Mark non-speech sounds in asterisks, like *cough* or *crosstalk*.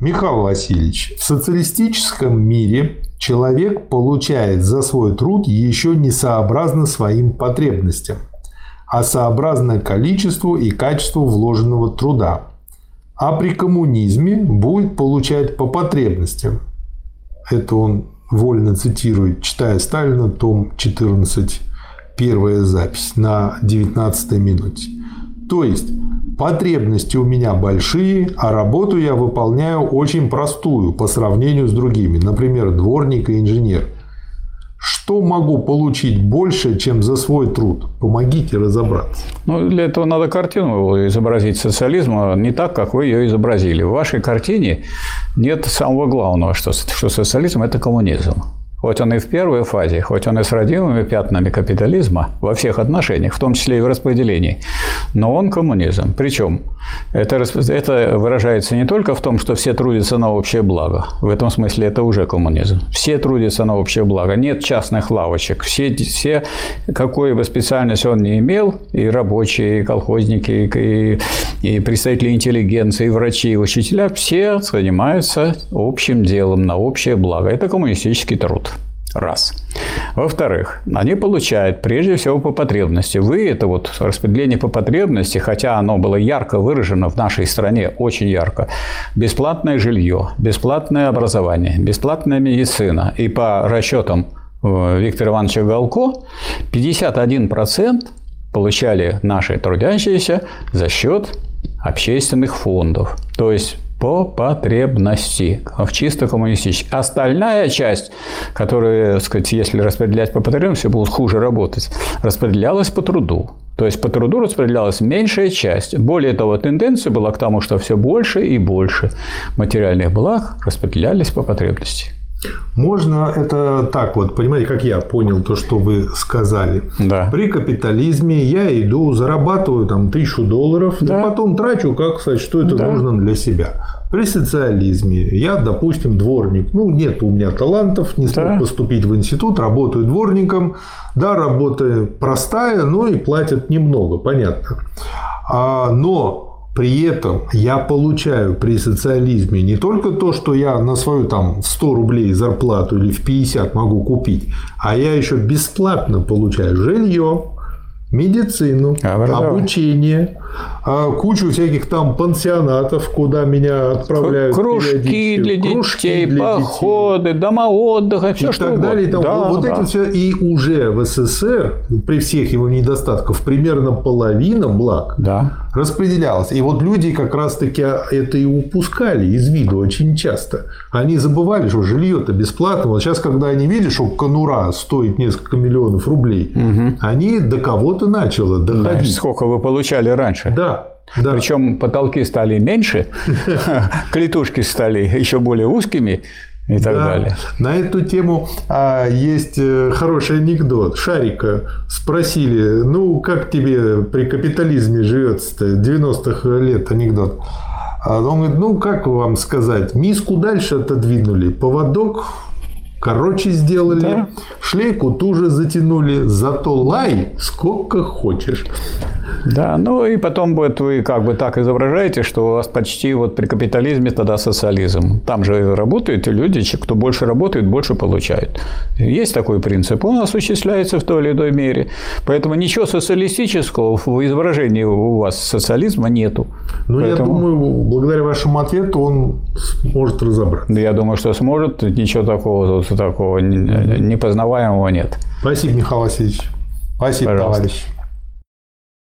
Михаил Васильевич, в социалистическом мире человек получает за свой труд еще не сообразно своим потребностям, а сообразно количеству и качеству вложенного труда. А при коммунизме будет получать по потребностям. Это он вольно цитирует, читая Сталина, том 14, первая запись на 19 минуте. То есть потребности у меня большие, а работу я выполняю очень простую по сравнению с другими, например, дворник и инженер. Что могу получить больше, чем за свой труд? Помогите разобраться. Ну, для этого надо картину изобразить социализма не так, как вы ее изобразили. В вашей картине нет самого главного, что, что социализм – это коммунизм. Хоть он и в первой фазе, хоть он и с родимыми пятнами капитализма во всех отношениях, в том числе и в распределении, но он коммунизм. Причем это, это выражается не только в том, что все трудятся на общее благо. В этом смысле это уже коммунизм. Все трудятся на общее благо. Нет частных лавочек. Все, все какой бы специальность он не имел, и рабочие, и колхозники, и, и представители интеллигенции, и врачи, и учителя, все занимаются общим делом на общее благо. Это коммунистический труд. Раз. Во-вторых, они получают прежде всего по потребности. Вы это вот распределение по потребности, хотя оно было ярко выражено в нашей стране, очень ярко. Бесплатное жилье, бесплатное образование, бесплатная медицина. И по расчетам э, Виктора Ивановича Галко 51% получали наши трудящиеся за счет общественных фондов. То есть по потребности, в чисто коммунистически. Остальная часть, которая, так сказать, если распределять по потребности, будут хуже работать, распределялась по труду. То есть по труду распределялась меньшая часть. Более того, тенденция была к тому, что все больше и больше материальных благ распределялись по потребности. Можно это так вот, понимаете, как я понял то, что вы сказали. Да. При капитализме я иду, зарабатываю там тысячу долларов, да. и потом трачу, как сказать, что это да. нужно для себя. При социализме я, допустим, дворник. Ну, нет у меня талантов, не смог да. поступить в институт, работаю дворником. Да, работа простая, но и платят немного, понятно. А, но при этом я получаю при социализме не только то, что я на свою там 100 рублей зарплату или в 50 могу купить, а я еще бесплатно получаю жилье, медицину, обучение, а кучу всяких там пансионатов, куда меня отправляют. Кружки для Кружки детей, для походы, детей. дома отдыха, все и что так далее. И там, да, вот да. это все. И уже в СССР, при всех его недостатках, примерно половина благ да. Распределялась. И вот люди как раз-таки это и упускали из виду очень часто. Они забывали, что жилье-то бесплатно. Вот сейчас, когда они видят, что конура стоит несколько миллионов рублей, угу. они до кого-то начало доходить. Да, сколько вы получали раньше? раньше. Да. Да. Причем потолки стали меньше, *laughs* клетушки стали еще более узкими и так да. далее. На эту тему а, есть э, хороший анекдот. Шарика спросили, ну, как тебе при капитализме живется-то? 90-х лет анекдот. А он говорит, ну, как вам сказать, миску дальше отодвинули, поводок короче сделали, да. шлейку туже затянули, зато лай сколько хочешь. Да, ну и потом будет вы как бы так изображаете, что у вас почти вот при капитализме тогда социализм. Там же работают люди, кто больше работает, больше получают. Есть такой принцип, он осуществляется в той или иной мере. Поэтому ничего социалистического в изображении у вас социализма нету. Ну, Поэтому... я думаю, благодаря вашему ответу он сможет разобраться. Я думаю, что сможет. Ничего такого, такого непознаваемого нет. Спасибо, Михаил Васильевич. Спасибо, Пожалуйста. товарищ.